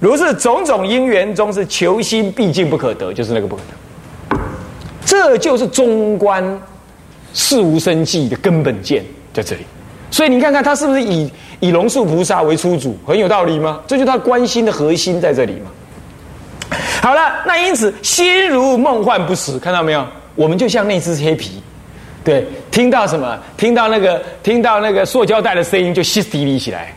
如是种种因缘中，是求心毕竟不可得，就是那个不可得。这就是中观事无生计的根本见在这里。所以你看看他是不是以以龙树菩萨为出主，很有道理吗？这就是他关心的核心在这里嘛。好了，那因此心如梦幻不实，看到没有？我们就像那只黑皮，对，听到什么？听到那个听到那个塑胶袋的声音就歇斯底里起来。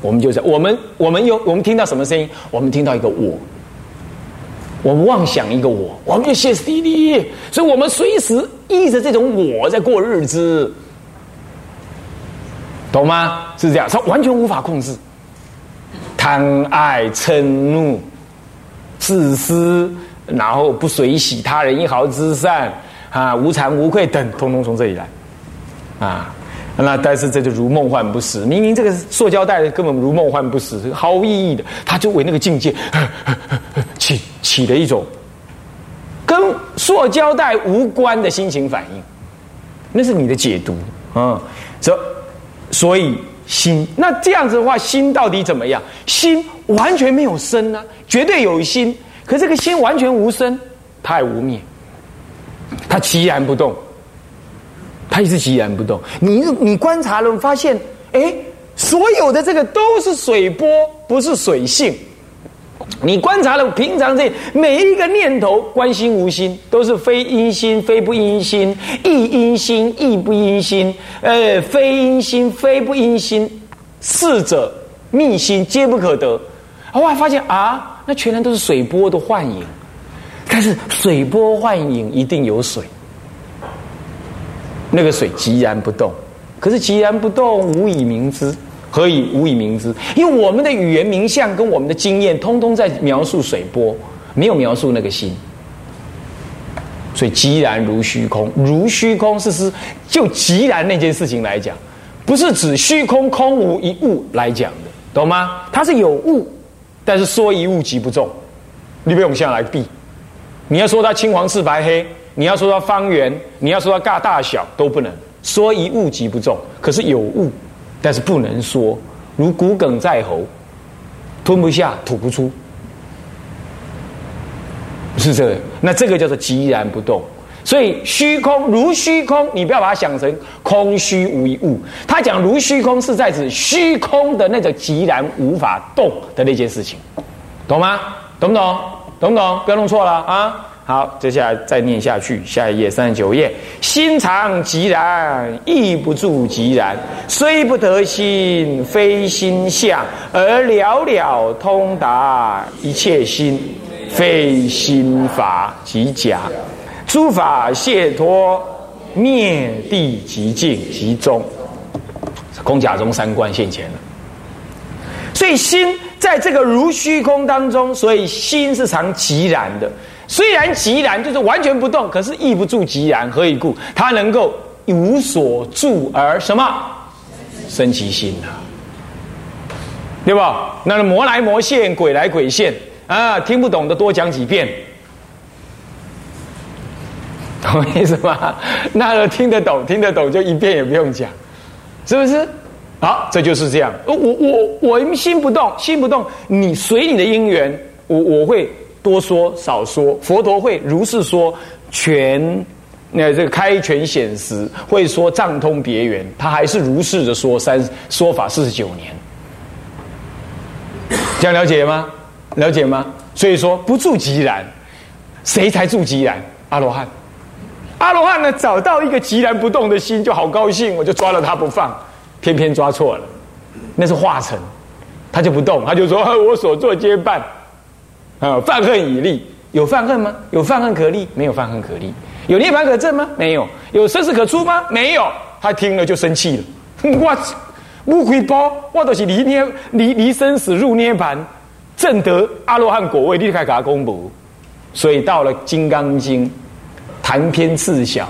我们就是我们我们有我们听到什么声音？我们听到一个我，我们妄想一个我，我们就歇斯底里。所以我们随时依着这种我在过日子。懂吗？是这样，他完全无法控制，贪爱嗔怒、自私，然后不随喜他人一毫之善啊，无惭无愧等，通通从这里来啊。那但是这就如梦幻不实，明明这个塑胶袋根本如梦幻不实，毫无意义的，他就为那个境界 起起了一种跟塑胶袋无关的心情反应，那是你的解读啊，则。所以心，那这样子的话，心到底怎么样？心完全没有生呢，绝对有心，可这个心完全无生，它也无灭，它寂然不动，它也是寂然不动。你你观察了，发现，哎，所有的这个都是水波，不是水性。你观察了平常这每一个念头，观心无心，都是非因心，非不因心，亦因心，亦不因心，呃，非因心，非不因心，四者密心皆不可得。后来，发现啊，那全然都是水波的幻影。但是水波幻影一定有水，那个水寂然不动，可是寂然不动，无以明之。何以无以明之？因为我们的语言名相跟我们的经验，通通在描述水波，没有描述那个心。所以寂然如虚空，如虚空是是就寂然那件事情来讲，不是指虚空空无一物来讲的，懂吗？它是有物，但是说一物即不中。你不用下来避，你要说它青黄赤白黑，你要说它方圆，你要说它大大小都不能说一物即不中。可是有物。但是不能说，如骨鲠在喉，吞不下，吐不出，是这个。那这个叫做寂然不动。所以虚空如虚空，你不要把它想成空虚无一物。他讲如虚空，是在指虚空的那个寂然无法动的那件事情，懂吗？懂不懂？懂不懂？不要弄错了啊！好，接下来再念下去，下一页三十九页。心常即然，意不住即然，虽不得心，非心相，而了了通达一切心，非心法即假。诸法解脱，灭地极静极中，空假中三观现前了。所以心在这个如虚空当中，所以心是常寂然的。虽然寂然就是完全不动，可是亦不住寂然，何以故？它能够无所住而什么生其心呢？对吧？那魔来魔现，鬼来鬼现啊！听不懂的多讲几遍，懂意思吗？那听得懂，听得懂就一遍也不用讲，是不是？好，这就是这样。我我我心不动，心不动，你随你的因缘，我我会。多说少说，佛陀会如是说，全那这个开权显实，会说藏通别圆，他还是如是的说三说法四十九年，这样了解吗？了解吗？所以说不住即然，谁才住即然？阿罗汉，阿罗汉呢？找到一个即然不动的心，就好高兴，我就抓了他不放，偏偏抓错了，那是化成，他就不动，他就说 我所作皆办。啊，犯恨已立，有犯恨吗？有犯恨可立，没有犯恨可立。有涅盘可证吗？没有。有生死可出吗？没有。他听了就生气了。我乌龟包，我都是离涅离离生死入涅盘，正得阿罗汉果位，立刻给他公布。所以到了《金刚经》，谈篇次小，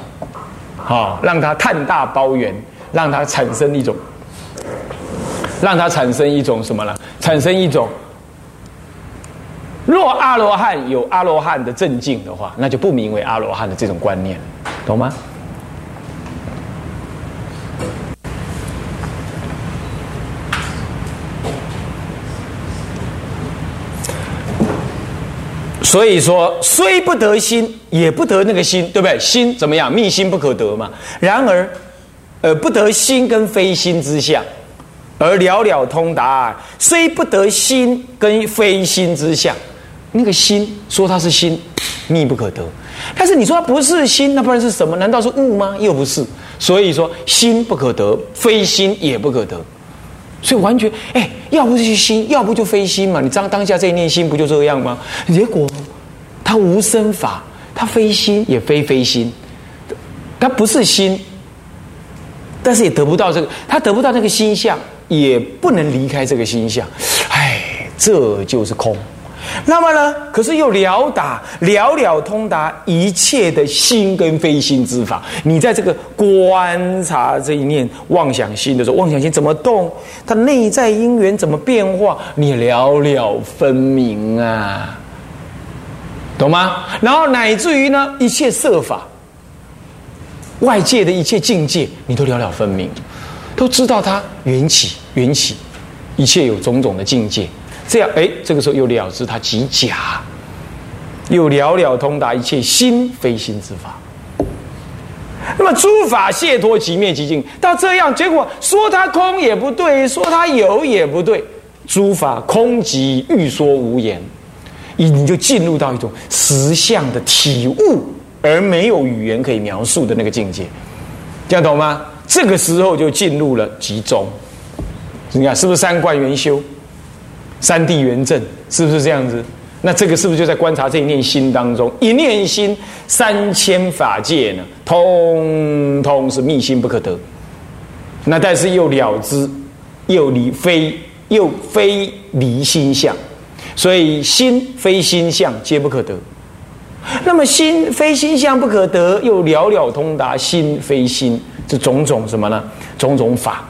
好让他叹大包圆，让他产生一种，让他产生一种什么呢？产生一种。若阿罗汉有阿罗汉的正境的话，那就不名为阿罗汉的这种观念，懂吗？所以说，虽不得心，也不得那个心，对不对？心怎么样？密心不可得嘛。然而，而，不得心跟非心之相，而了了通达。虽不得心跟非心之相，那个心说它是心，密不可得。但是你说它不是心，那不然是什么？难道是物吗？又不是。所以说，心不可得，非心也不可得。所以完全，哎，要不就是心，要不就非心嘛。你当当下这一念心，不就这样吗？结果，它无生法，它非心也非非心，它不是心，但是也得不到这个，他得不到那个心相，也不能离开这个心相。哎，这就是空。那么呢？可是又了达了了通达一切的心跟非心之法。你在这个观察这一念妄想心的时候，妄想心怎么动？它内在因缘怎么变化？你了了分明啊，懂吗？然后乃至于呢，一切色法、外界的一切境界，你都了了分明，都知道它缘起，缘起，一切有种种的境界。这样，哎，这个时候又了知它即假，又了了通达一切心非心之法。那么诸法解脱即灭即净，到这样结果说它空也不对，说它有也不对，诸法空即欲说无言，你你就进入到一种实相的体悟，而没有语言可以描述的那个境界，这样懂吗？这个时候就进入了集中，你看是不是三观圆修？三地圆正是不是这样子？那这个是不是就在观察这一念心当中？一念心，三千法界呢，通通是密心不可得。那但是又了知，又离非又非离心相，所以心非心相皆不可得。那么心非心相不可得，又了了通达心非心，这种种什么呢？种种法，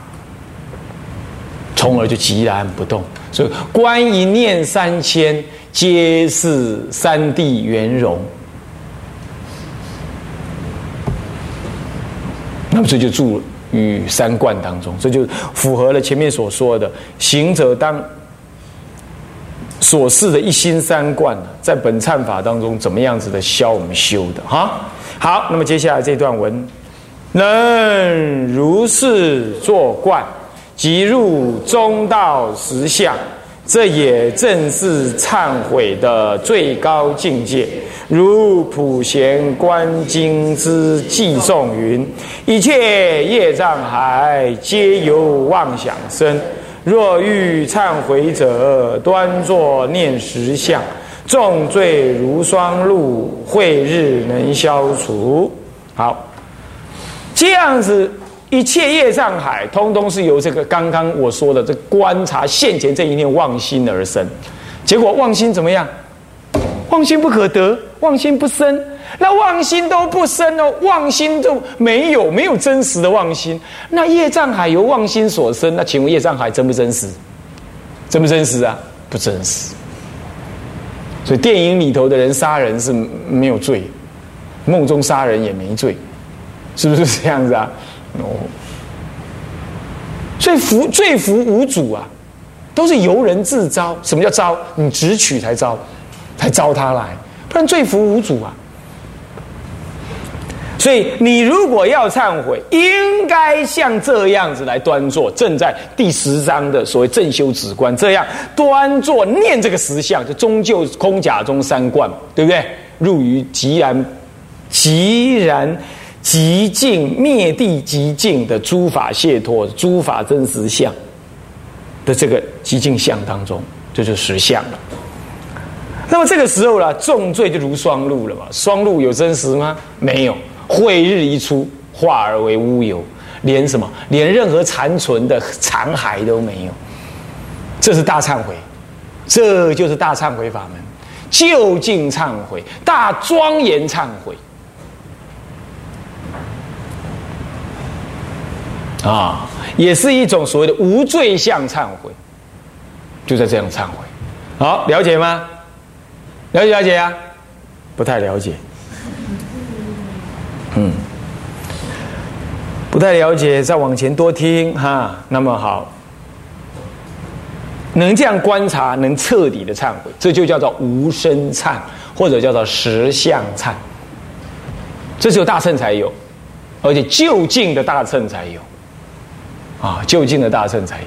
从而就寂然不动。所以观一念三千，皆是三地圆融。那么这就住于三观当中，这就符合了前面所说的行者当所示的一心三观，在本忏法当中怎么样子的消我们修的哈？好，那么接下来这段文，能如是作观。即入中道实相，这也正是忏悔的最高境界。如普贤观经之记诵云：一切业障海，皆由妄想生。若欲忏悔者，端坐念实相，重罪如霜露，慧日能消除。好，这样子。一切业障海，通通是由这个刚刚我说的这观察现前这一念妄心而生。结果妄心怎么样？妄心不可得，妄心不生。那妄心都不生哦，妄心都没有，没有真实的妄心。那业障海由妄心所生，那请问业障海真不真实？真不真实啊？不真实。所以电影里头的人杀人是没有罪，梦中杀人也没罪，是不是这样子啊？哦，所以福罪福无主啊，都是由人自招。什么叫招？你只取才招，才招他来，不然罪福无主啊。所以你如果要忏悔，应该像这样子来端坐，正在第十章的所谓正修止观，这样端坐念这个实相，就终究空假中三观，对不对？入于寂然，寂然。极尽灭地极尽的诸法解脱、诸法真实相的这个极尽相当中，这就实相了。那么这个时候呢，重罪就如霜露了嘛？霜露有真实吗？没有。晦日一出，化而为乌有，连什么？连任何残存的残骸都没有。这是大忏悔，这就是大忏悔法门，究竟忏悔，大庄严忏悔。啊，也是一种所谓的无罪相忏悔，就在这样忏悔。好，了解吗？了解了解啊？不太了解。嗯，不太了解，再往前多听哈。那么好，能这样观察，能彻底的忏悔，这就叫做无声忏，或者叫做实相忏。这只有大乘才有，而且就近的大乘才有，啊，就近的大乘才有。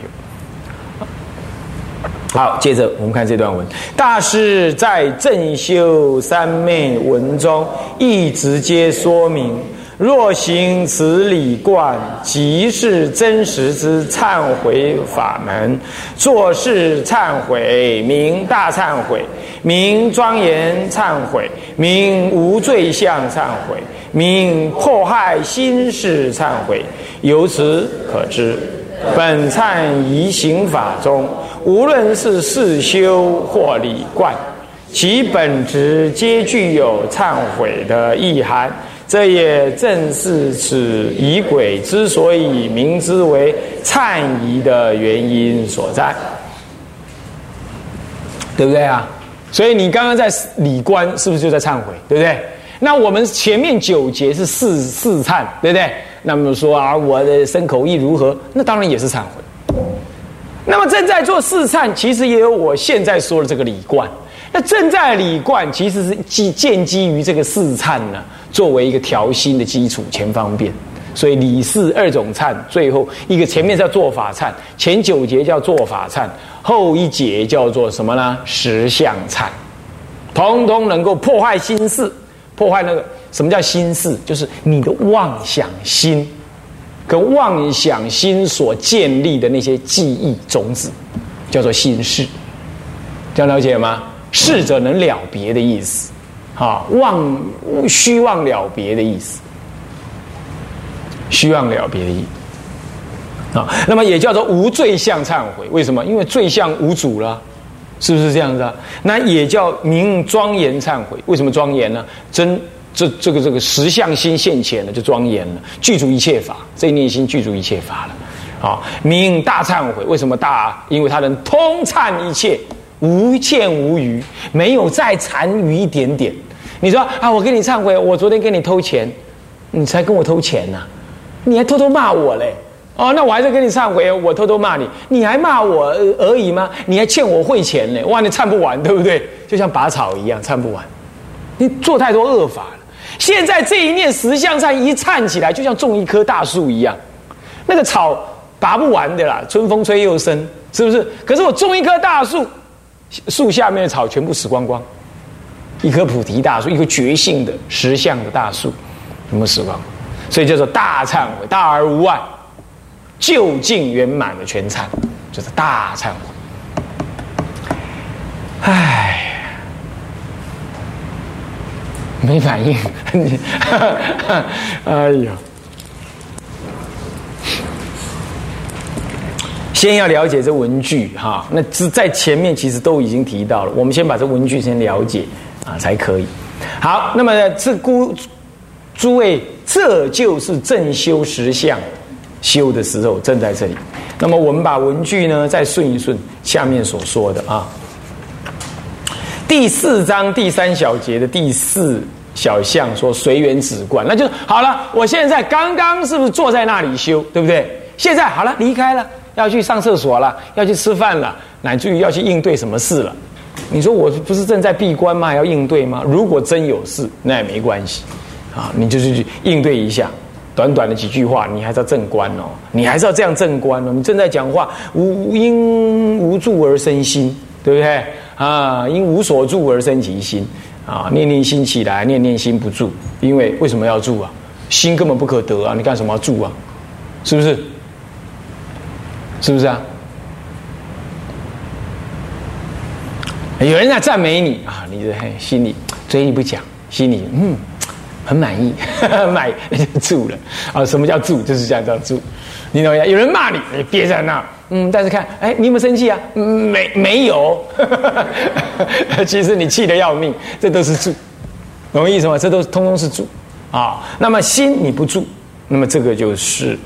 好，接着我们看这段文，大师在正修三昧文中亦直接说明：若行此理观，即是真实之忏悔法门；做事忏悔，名大忏悔，名庄严忏悔，名无罪相忏悔，名迫害心事忏悔。由此可知，本忏仪行法中。无论是世修或理观，其本质皆具有忏悔的意涵。这也正是此仪轨之所以名之为忏仪的原因所在，对不对啊？所以你刚刚在理观是不是就在忏悔，对不对？那我们前面九节是四四忏，对不对？那么说啊，我的身口意如何？那当然也是忏悔。那么正在做四忏，其实也有我现在说的这个理观。那正在理观，其实是基建基于这个四忏呢，作为一个调心的基础，前方便。所以理四二种忏，最后一个前面叫做法忏，前九节叫做法忏，后一节叫做什么呢？实相忏，通通能够破坏心事，破坏那个什么叫心事？就是你的妄想心。跟妄想心所建立的那些记忆种子，叫做心事，这样了解吗？逝者能了别的意思，啊，妄虚妄了别的意思，虚妄了别的意，啊，那么也叫做无罪相忏悔。为什么？因为罪相无主了，是不是这样子啊？那也叫名庄严忏悔。为什么庄严呢？真。这这个这个实相心现前了，就庄严了，具足一切法，这念心具足一切法了，啊，名大忏悔。为什么大？因为他能通忏一切，无欠无余，没有再残余一点点。你说啊，我跟你忏悔，我昨天跟你偷钱，你才跟我偷钱呢，你还偷偷骂我嘞？哦，那我还在跟你忏悔，我偷偷骂你，你还骂我而已吗？你还欠我汇钱呢？哇，你忏不完，对不对？就像拔草一样，忏不完，你做太多恶法了。现在这一念石像上一颤起来，就像种一棵大树一样，那个草拔不完的啦，春风吹又生，是不是？可是我种一棵大树，树下面的草全部死光光，一棵菩提大树，一棵觉性的石像的大树，全部死光？所以叫做大忏悔，大而无外，究竟圆满的全忏，就是大忏悔。唉。没反应，你，哎呀！先要了解这文具哈，那只在前面其实都已经提到了，我们先把这文具先了解啊才可以。好，那么这孤诸位，这就是正修实相修的时候，正在这里。那么我们把文具呢再顺一顺下面所说的啊。第四章第三小节的第四小项说随缘止观，那就好了。我现在刚刚是不是坐在那里修，对不对？现在好了，离开了，要去上厕所了，要去吃饭了，乃至于要去应对什么事了？你说我不是正在闭关吗？要应对吗？如果真有事，那也没关系啊，你就是去应对一下，短短的几句话，你还是要正观哦，你还是要这样正观哦。你正在讲话，无因无助而生心，对不对？啊，因无所住而生其心，啊，念念心起来，念念心不住，因为为什么要住啊？心根本不可得啊，你干什么要住啊？是不是？是不是啊？有人在赞美你啊，你的心里嘴里不讲，心里嗯很满意，满那就住了啊。什么叫住？就是这样叫住。你懂吗？有人骂你，你憋在那。嗯，但是看，哎，你有没有生气啊？没，没有。其实你气得要命，这都是住，懂我意思吗？这都通通是住啊。那么心你不住，那么这个就是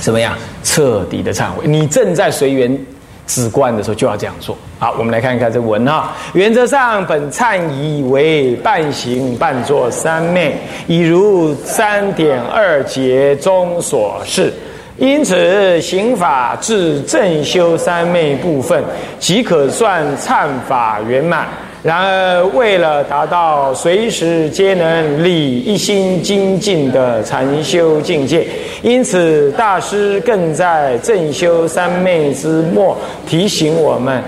怎么样？彻底的忏悔。你正在随缘止观的时候，就要这样做。好，我们来看一看这文哈。原则上，本忏仪为半行半坐三昧，已如三点二节中所示。因此，行法至正修三昧部分，即可算忏法圆满。然而，为了达到随时皆能理一心精进的禅修境界，因此大师更在正修三昧之末提醒我们。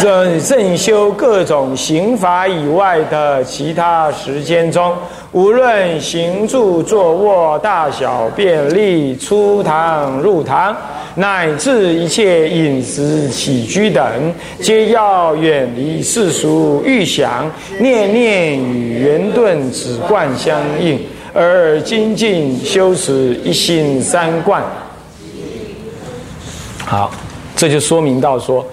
正正修各种刑法以外的其他时间中，无论行住坐卧、大小便利、出堂入堂，乃至一切饮食起居等，皆要远离世俗欲想，念念与圆顿止观相应，而精进修持一心三观。好，这就说明到说。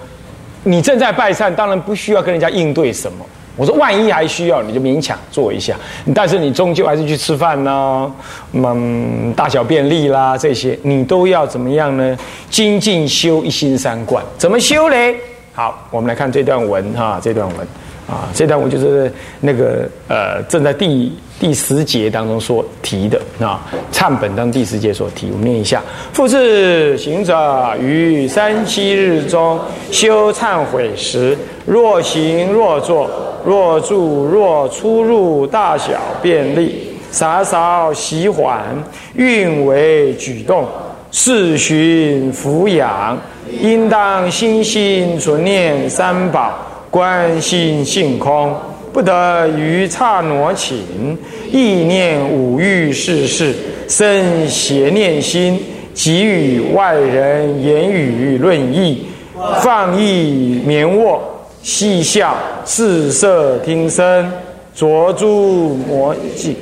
你正在拜忏，当然不需要跟人家应对什么。我说，万一还需要，你就勉强做一下。但是你终究还是去吃饭呢，嗯，大小便利啦，这些你都要怎么样呢？精进修一心三观，怎么修嘞？好，我们来看这段文哈，这段文啊，这段文就是那个呃，正在第。第十节当中所提的啊，忏本当第十节所提，我们念一下：复次行者于三七日中修忏悔时，若行若坐，若住若出入，大小便利，洒扫习缓，运为举动，视循俯仰，应当心心存念三宝，观心性空。不得于刹挪寝，意念五欲事事，生邪念心，给予外人言语论议，放逸眠卧，细笑四色听声，着诸魔迹，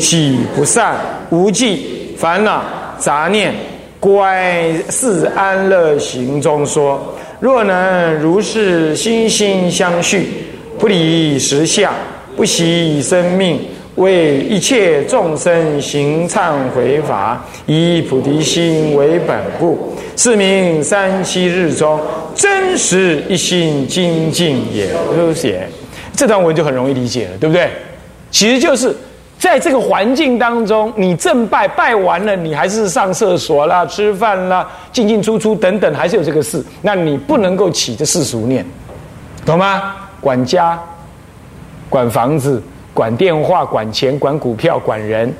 喜不善无忌烦恼杂念，乖是安乐行中说，若能如是心心相续。不离实相，不惜生命，为一切众生行忏悔法，以菩提心为本故，是名三七日中真实一心精进也。是写这段文就很容易理解了，对不对？其实就是在这个环境当中，你正拜拜完了，你还是上厕所啦、吃饭啦、进进出出等等，还是有这个事，那你不能够起这世俗念，懂吗？管家、管房子、管电话、管钱、管股票、管人，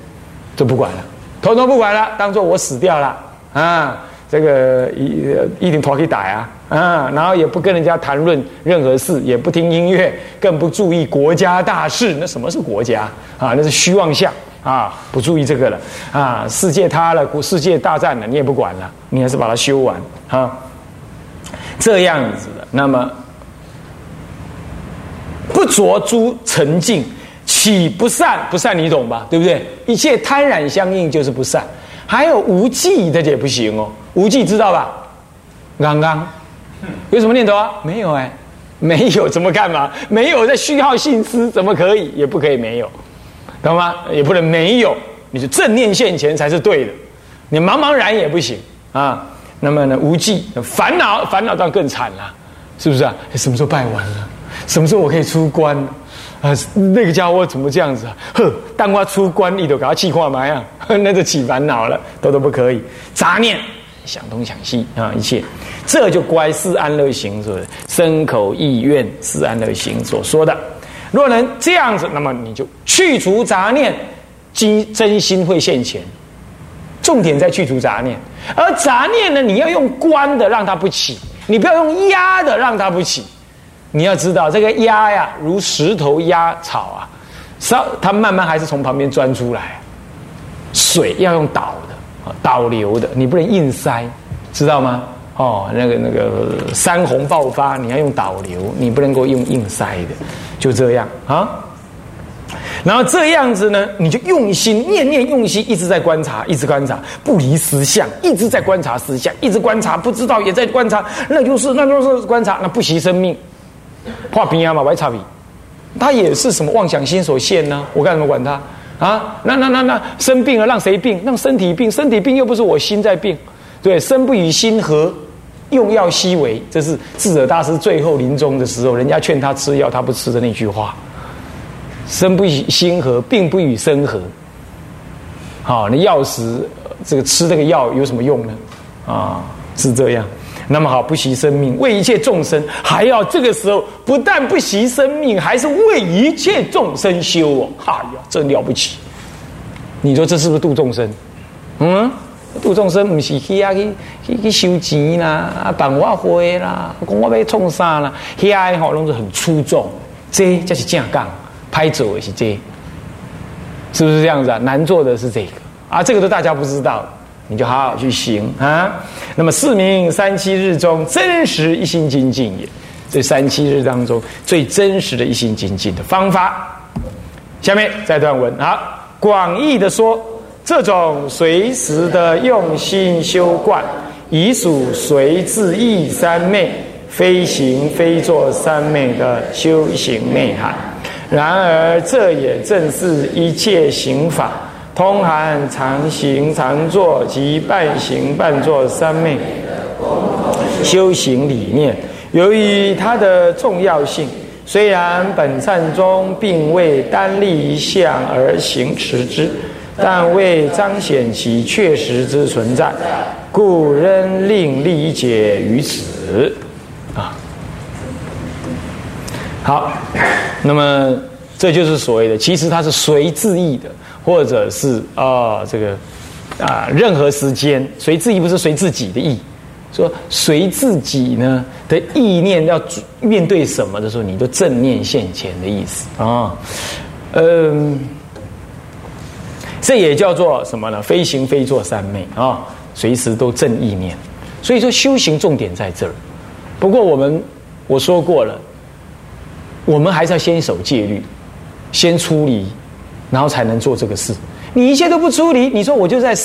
都不管了，统统不管了，当做我死掉了啊！这个一一顶头可以打呀啊！然后也不跟人家谈论任何事，也不听音乐，更不注意国家大事。那什么是国家啊？那是虚妄相啊！不注意这个了啊！世界塌了，世界大战了，你也不管了，你还是把它修完啊！这样子的，那么。不着诸沉静，起不善？不善你懂吧？对不对？一切贪染相应就是不善。还有无忌，这也不行哦。无忌知道吧？刚刚有什么念头啊？没有哎，没有怎么干嘛？没有在虚耗性思，怎么可以？也不可以没有，懂吗？也不能没有，你是正念现前才是对的。你茫茫然也不行啊。那么呢？无忌烦恼，烦恼当然更惨了，是不是啊？什么时候拜完了？什么时候我可以出关？啊，那个家伙怎么这样子啊？呵，当我出关，你都给他气化嘛样？那就起烦恼了，都都不可以。杂念想东想西啊，一切这就乖四安乐行，是不是？身口意愿四安乐行所说的。若能这样子，那么你就去除杂念，真真心会现前。重点在去除杂念，而杂念呢，你要用观的让它不起，你不要用压的让它不起。你要知道，这个压呀，如石头压草啊，稍它慢慢还是从旁边钻出来。水要用导的，导流的，你不能硬塞，知道吗？哦，那个那个山洪爆发，你要用导流，你不能够用硬塞的，就这样啊。然后这样子呢，你就用心念念用心，一直在观察，一直观察，不离实相，一直在观察实相，一直观察，不知道也在观察，那就是那就是观察，那不惜生命。画鼻啊嘛，歪差鼻，他也是什么妄想心所现呢？我干什么管他啊？那那那那生病了，让谁病？让身体病，身体病又不是我心在病，对，身不与心合，用药悉为，这是智者大师最后临终的时候，人家劝他吃药，他不吃的那句话。身不与心合，病不与身合。好，那药食这个吃这个药有什么用呢？啊，是这样。那么好，不惜生命为一切众生，还要这个时候不但不惜生命，还是为一切众生修哦！哎呀，真了不起！你说这是不是度众生？嗯，度众生不是去啊去去去收钱啦，啊办我会啦，讲我要创啥啦？遐个吼拢是很出众，这才是正讲，拍走的是这，是不是这样子啊？难做的是这个啊，这个都大家不知道。你就好好去行啊！那么四明三七日中真实一心精进也，这三七日当中最真实的一心精进的方法。下面再段文啊，广义的说，这种随时的用心修观，已属随自意三昧，非行非作三昧的修行内涵。然而，这也正是一切行法。通含常行常坐及半行半坐三昧修行理念。由于它的重要性，虽然本善中并未单立一项而行持之，但为彰显其确实之存在，故仍另理解于此。啊，好，那么这就是所谓的，其实它是随自意的。或者是啊，这个啊，任何时间随自己不是随自己的意，说随自己呢的意念要面对什么的时候，你都正念现前的意思啊，嗯，这也叫做什么呢？非行非作三昧啊，随时都正意念。所以说修行重点在这儿。不过我们我说过了，我们还是要先守戒律，先出离。然后才能做这个事。你一切都不处理，你说我就在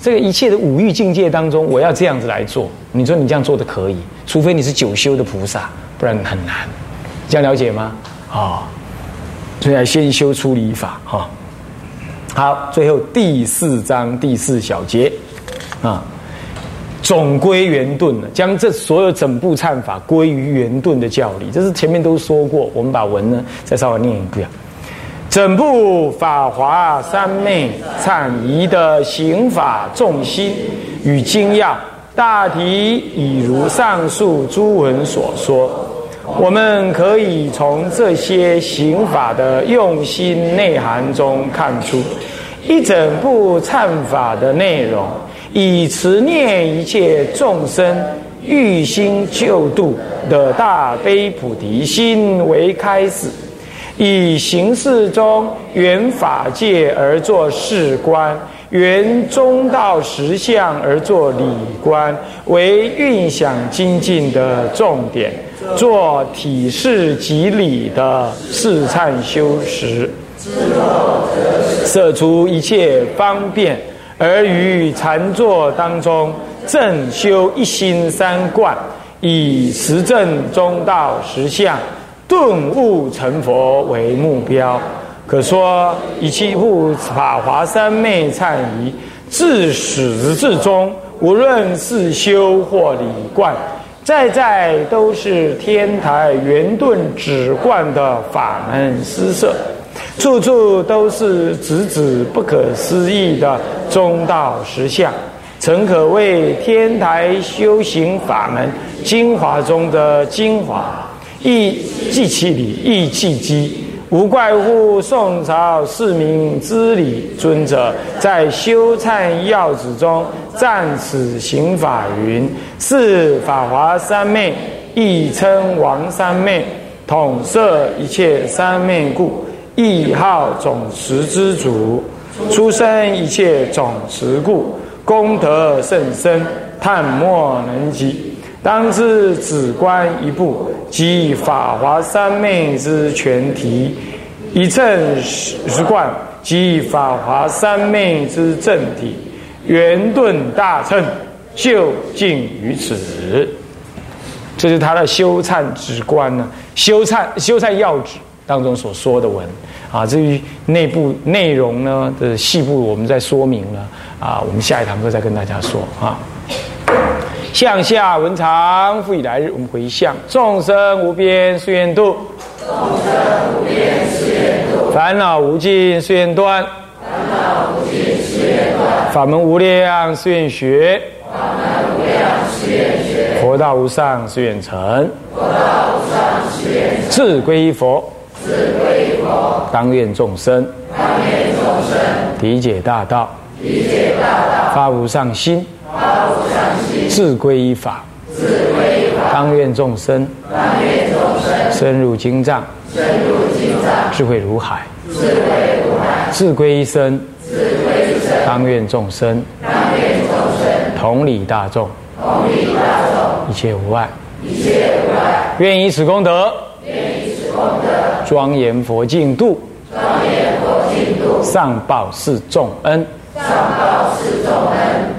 这个一切的五欲境界当中，我要这样子来做。你说你这样做的可以？除非你是九修的菩萨，不然很难。这样了解吗？啊，所以要先修出离法哈。好，最后第四章第四小节啊，总归圆顿了，将这所有整部忏法归于圆顿的教理。这是前面都说过，我们把文呢再稍微念一遍。整部法华三昧忏仪的行法重心与精要，大体已如上述诸文所说。我们可以从这些行法的用心内涵中看出，一整部忏法的内容以持念一切众生欲心救度的大悲菩提心为开始。以形式中圆法界而作事观，圆中道实相而作理观，为运想精进的重点，做体式即理的四忏修持，摄出一切方便，而于禅坐当中正修一心三观，以实证中道实相。顿悟成佛为目标，可说以七护法华三昧忏仪，自始至终，无论是修或理观，在在都是天台圆顿止观的法门施设，处处都是直指不可思议的中道实相，诚可谓天台修行法门精华中的精华。亦即其理，亦即机，无怪乎宋朝四明知礼尊者在修忏要旨中赞此行法云：是法华三昧，亦称王三昧，统摄一切三昧故，亦号总持之主，出生一切总持故，功德甚深，叹莫能及。当知止观一部，即法华三昧之全体；一正十观，即法华三昧之正体。圆顿大乘，就近于此。这是他的修忏止观呢，修忏修忏要旨当中所说的文啊。至于内部内容呢的细部，我们再说明了啊。我们下一堂课再跟大家说啊。向下文长复以来日我们回向。众生无边誓愿度。众生无边誓愿度烦恼无尽誓愿断。烦恼无尽誓愿断。法门无量誓愿学。法门无量誓愿学佛道无上誓愿成。佛道无上誓愿至归依佛至归依佛。当愿众生。当愿众生。理解大道。理解大道。发无上心。智归依法当愿众生当愿众生深入经藏深入经藏智慧如海智慧如海归一生当愿众生当愿众生同理大众同理大众一切无碍一切无碍。愿以此功德庄严佛净土庄严佛净上报四重恩上报众恩。